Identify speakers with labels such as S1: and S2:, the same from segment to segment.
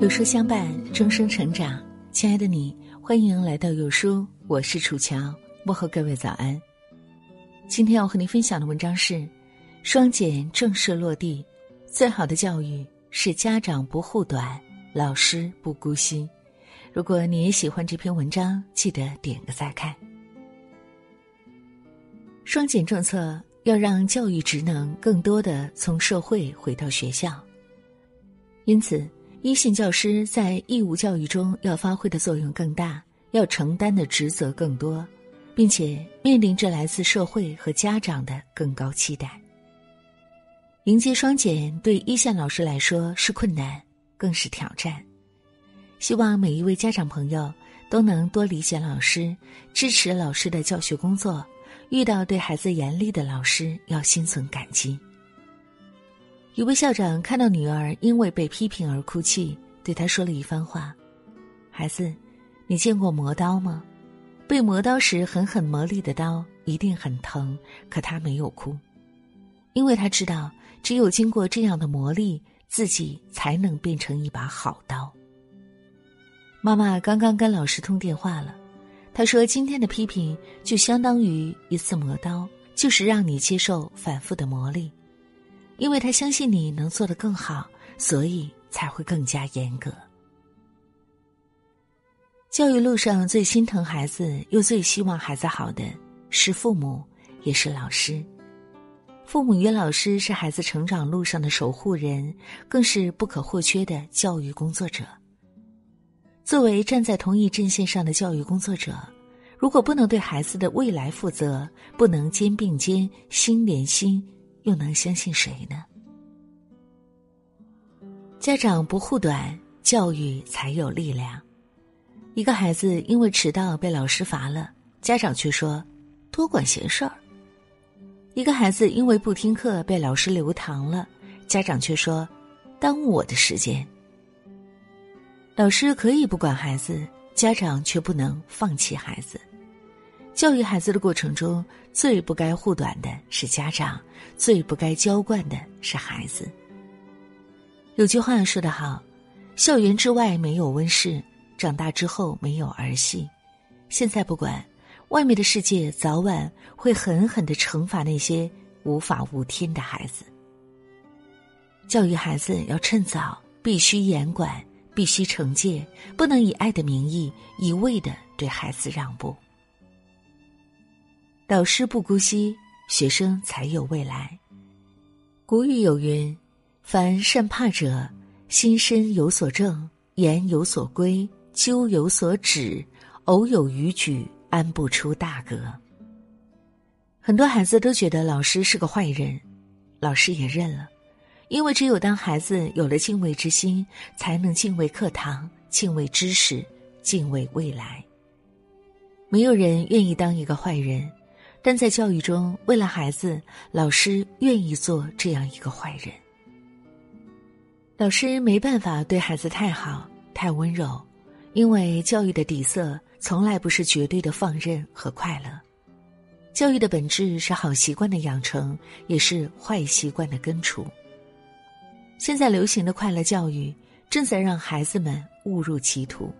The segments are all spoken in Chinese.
S1: 有书相伴，终生成长。亲爱的你，欢迎来到有书，我是楚乔，问候各位早安。今天要和您分享的文章是：双减正式落地，最好的教育是家长不护短，老师不姑息。如果你也喜欢这篇文章，记得点个再看。双减政策要让教育职能更多的从社会回到学校。因此，一线教师在义务教育中要发挥的作用更大，要承担的职责更多，并且面临着来自社会和家长的更高期待。迎接双减对一线老师来说是困难，更是挑战。希望每一位家长朋友都能多理解老师，支持老师的教学工作。遇到对孩子严厉的老师，要心存感激。一位校长看到女儿因为被批评而哭泣，对她说了一番话：“孩子，你见过磨刀吗？被磨刀时狠狠磨砺的刀一定很疼，可他没有哭，因为他知道，只有经过这样的磨砺，自己才能变成一把好刀。”妈妈刚刚跟老师通电话了，她说：“今天的批评就相当于一次磨刀，就是让你接受反复的磨砺。”因为他相信你能做得更好，所以才会更加严格。教育路上最心疼孩子，又最希望孩子好的是父母，也是老师。父母与老师是孩子成长路上的守护人，更是不可或缺的教育工作者。作为站在同一阵线上的教育工作者，如果不能对孩子的未来负责，不能肩并肩、心连心。又能相信谁呢？家长不护短，教育才有力量。一个孩子因为迟到被老师罚了，家长却说多管闲事儿；一个孩子因为不听课被老师留堂了，家长却说耽误我的时间。老师可以不管孩子，家长却不能放弃孩子。教育孩子的过程中，最不该护短的是家长，最不该娇惯的是孩子。有句话说得好：“校园之外没有温室，长大之后没有儿戏。”现在不管，外面的世界早晚会狠狠的惩罚那些无法无天的孩子。教育孩子要趁早，必须严管，必须惩戒，不能以爱的名义一味的对孩子让步。导师不姑息，学生才有未来。古语有云：“凡善怕者，心身有所正，言有所归，究有所止，偶有逾矩，安不出大格。”很多孩子都觉得老师是个坏人，老师也认了，因为只有当孩子有了敬畏之心，才能敬畏课堂，敬畏知识，敬畏未来。没有人愿意当一个坏人。但在教育中，为了孩子，老师愿意做这样一个坏人。老师没办法对孩子太好、太温柔，因为教育的底色从来不是绝对的放任和快乐。教育的本质是好习惯的养成，也是坏习惯的根除。现在流行的快乐教育，正在让孩子们误入歧途。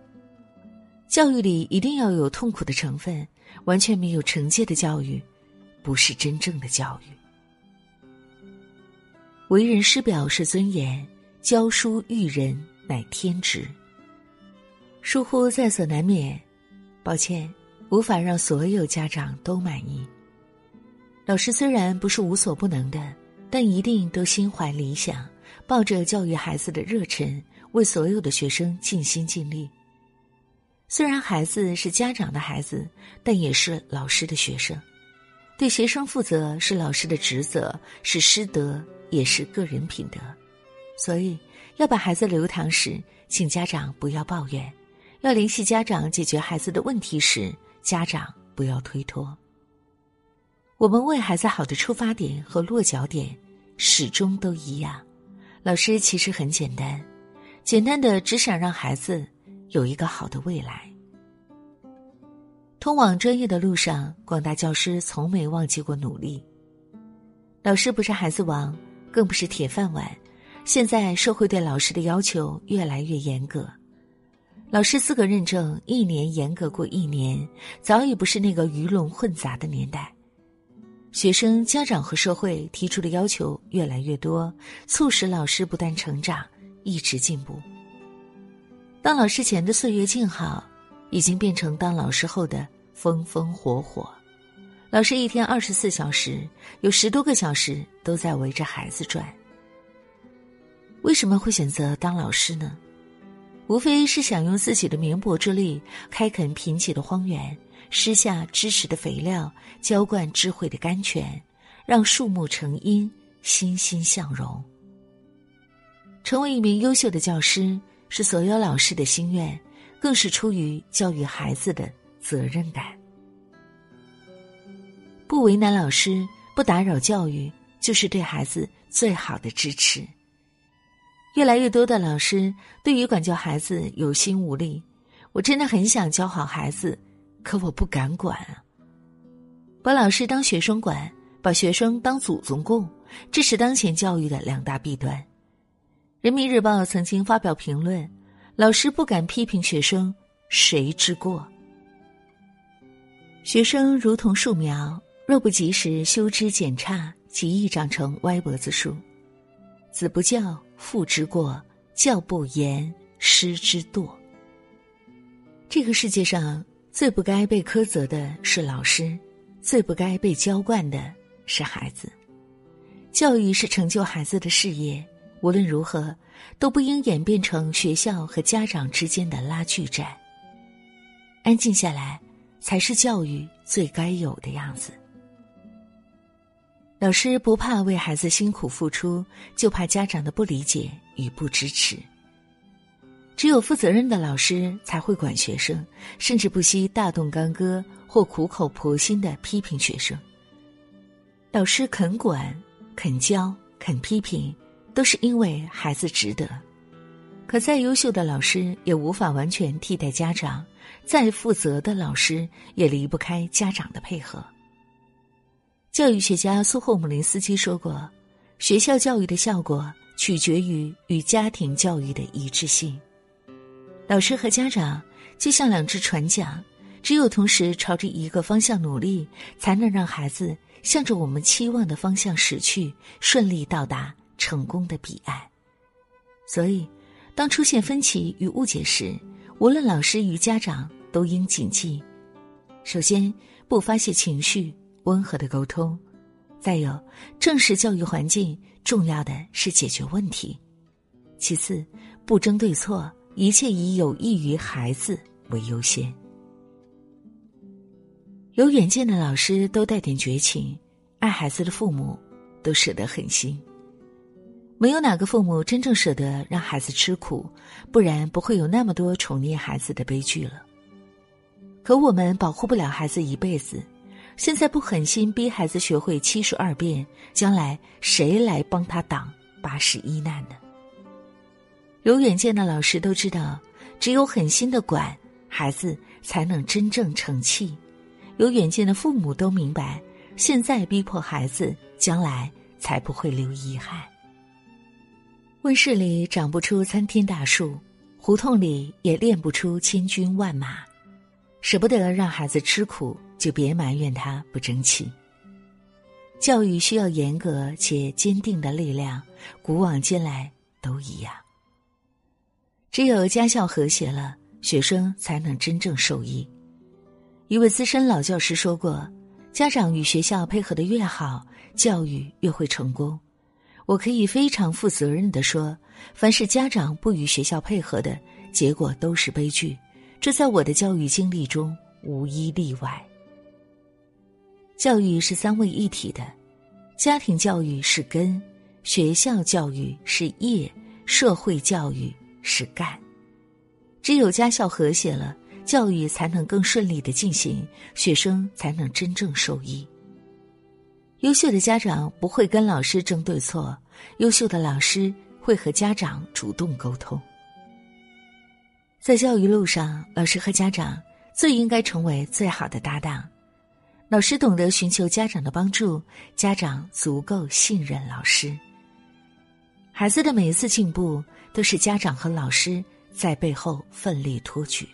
S1: 教育里一定要有痛苦的成分。完全没有惩戒的教育，不是真正的教育。为人师表是尊严，教书育人乃天职。疏忽在所难免，抱歉，无法让所有家长都满意。老师虽然不是无所不能的，但一定都心怀理想，抱着教育孩子的热忱，为所有的学生尽心尽力。虽然孩子是家长的孩子，但也是老师的学生。对学生负责是老师的职责，是师德，也是个人品德。所以，要把孩子留堂时，请家长不要抱怨；要联系家长解决孩子的问题时，家长不要推脱。我们为孩子好的出发点和落脚点，始终都一样。老师其实很简单，简单的只想让孩子。有一个好的未来。通往专业的路上，广大教师从没忘记过努力。老师不是孩子王，更不是铁饭碗，现在社会对老师的要求越来越严格，老师资格认证一年严格过一年，早已不是那个鱼龙混杂的年代。学生、家长和社会提出的要求越来越多，促使老师不断成长，一直进步。当老师前的岁月静好，已经变成当老师后的风风火火。老师一天二十四小时，有十多个小时都在围着孩子转。为什么会选择当老师呢？无非是想用自己的绵薄之力，开垦贫瘠的荒原。施下知识的肥料，浇灌智慧的甘泉，让树木成荫，欣欣向荣。成为一名优秀的教师，是所有老师的心愿，更是出于教育孩子的责任感。不为难老师，不打扰教育，就是对孩子最好的支持。越来越多的老师对于管教孩子有心无力，我真的很想教好孩子。可我不敢管啊！把老师当学生管，把学生当祖宗供，这是当前教育的两大弊端。人民日报曾经发表评论：“老师不敢批评学生，谁之过？”学生如同树苗，若不及时修枝剪杈，极易长成歪脖子树。子不教，父之过；教不严，师之惰。这个世界上。最不该被苛责的是老师，最不该被娇惯的是孩子。教育是成就孩子的事业，无论如何都不应演变成学校和家长之间的拉锯战。安静下来，才是教育最该有的样子。老师不怕为孩子辛苦付出，就怕家长的不理解与不支持。只有负责任的老师才会管学生，甚至不惜大动干戈或苦口婆心的批评学生。老师肯管、肯教、肯批评，都是因为孩子值得。可再优秀的老师也无法完全替代家长，再负责的老师也离不开家长的配合。教育学家苏霍姆林斯基说过：“学校教育的效果取决于与家庭教育的一致性。”老师和家长就像两只船桨，只有同时朝着一个方向努力，才能让孩子向着我们期望的方向驶去，顺利到达成功的彼岸。所以，当出现分歧与误解时，无论老师与家长都应谨记：首先，不发泄情绪，温和的沟通；再有，正视教育环境，重要的是解决问题；其次，不争对错。一切以有益于孩子为优先。有远见的老师都带点绝情，爱孩子的父母都舍得狠心。没有哪个父母真正舍得让孩子吃苦，不然不会有那么多宠溺孩子的悲剧了。可我们保护不了孩子一辈子，现在不狠心逼孩子学会七十二变，将来谁来帮他挡八十一难呢？有远见的老师都知道，只有狠心的管孩子，才能真正成器；有远见的父母都明白，现在逼迫孩子，将来才不会留遗憾。温室里长不出参天大树，胡同里也练不出千军万马。舍不得让孩子吃苦，就别埋怨他不争气。教育需要严格且坚定的力量，古往今来都一样。只有家校和谐了，学生才能真正受益。一位资深老教师说过：“家长与学校配合的越好，教育越会成功。”我可以非常负责任的说，凡是家长不与学校配合的，结果都是悲剧。这在我的教育经历中无一例外。教育是三位一体的，家庭教育是根，学校教育是业，社会教育。是干，只有家校和谐了，教育才能更顺利的进行，学生才能真正受益。优秀的家长不会跟老师争对错，优秀的老师会和家长主动沟通。在教育路上，老师和家长最应该成为最好的搭档。老师懂得寻求家长的帮助，家长足够信任老师。孩子的每一次进步，都是家长和老师在背后奋力托举。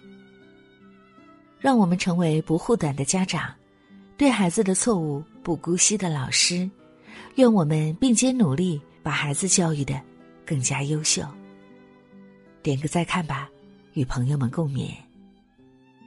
S1: 让我们成为不护短的家长，对孩子的错误不姑息的老师。愿我们并肩努力，把孩子教育的更加优秀。点个再看吧，与朋友们共勉。